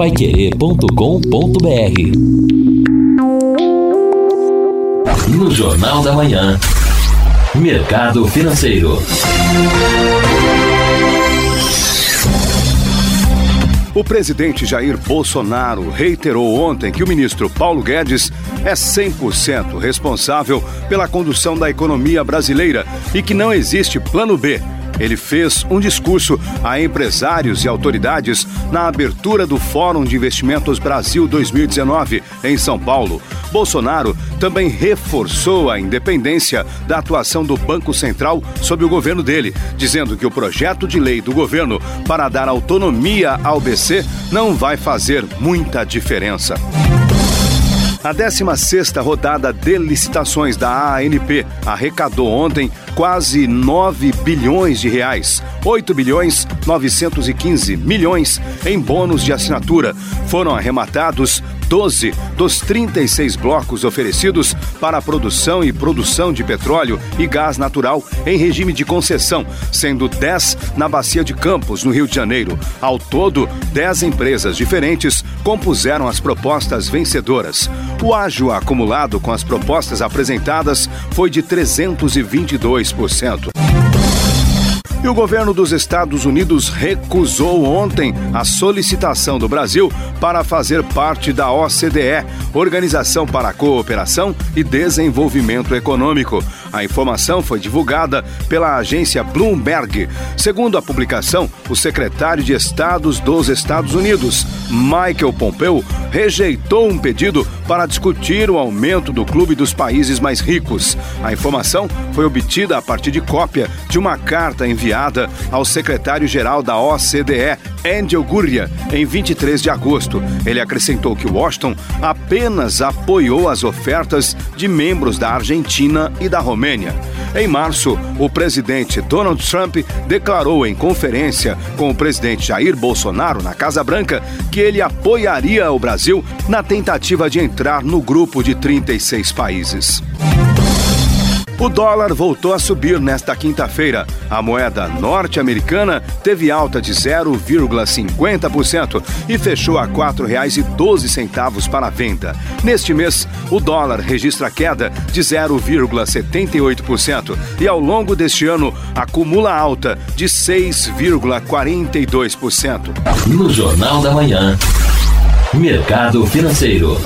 paiquerê.com.br No Jornal da Manhã, Mercado Financeiro. O presidente Jair Bolsonaro reiterou ontem que o ministro Paulo Guedes é 100% responsável pela condução da economia brasileira e que não existe plano B ele fez um discurso a empresários e autoridades na abertura do Fórum de Investimentos Brasil 2019 em São Paulo. Bolsonaro também reforçou a independência da atuação do Banco Central sob o governo dele, dizendo que o projeto de lei do governo para dar autonomia ao BC não vai fazer muita diferença. A 16ª rodada de licitações da ANP arrecadou ontem quase 9 bilhões de reais, 8 bilhões 915 milhões em bônus de assinatura. Foram arrematados 12 dos 36 blocos oferecidos para a produção e produção de petróleo e gás natural em regime de concessão, sendo 10 na Bacia de Campos, no Rio de Janeiro. Ao todo, 10 empresas diferentes compuseram as propostas vencedoras. O ágio acumulado com as propostas apresentadas foi de 322%. E o governo dos Estados Unidos recusou ontem a solicitação do Brasil para fazer parte da OCDE, Organização para a Cooperação e Desenvolvimento Econômico. A informação foi divulgada pela agência Bloomberg. Segundo a publicação, o secretário de Estados dos Estados Unidos, Michael Pompeo, rejeitou um pedido para discutir o aumento do clube dos países mais ricos. A informação foi obtida a partir de cópia de uma carta enviada ao secretário-geral da OCDE, Angel Gurria, em 23 de agosto. Ele acrescentou que Washington apenas apoiou as ofertas de membros da Argentina e da Romênia. Em março, o presidente Donald Trump declarou em conferência com o presidente Jair Bolsonaro na Casa Branca que ele apoiaria o Brasil na tentativa de entrar no grupo de 36 países. O dólar voltou a subir nesta quinta-feira. A moeda norte-americana teve alta de 0,50% e fechou a R$ 4,12 para a venda. Neste mês, o dólar registra queda de 0,78% e ao longo deste ano acumula alta de 6,42%. No Jornal da Manhã, Mercado Financeiro.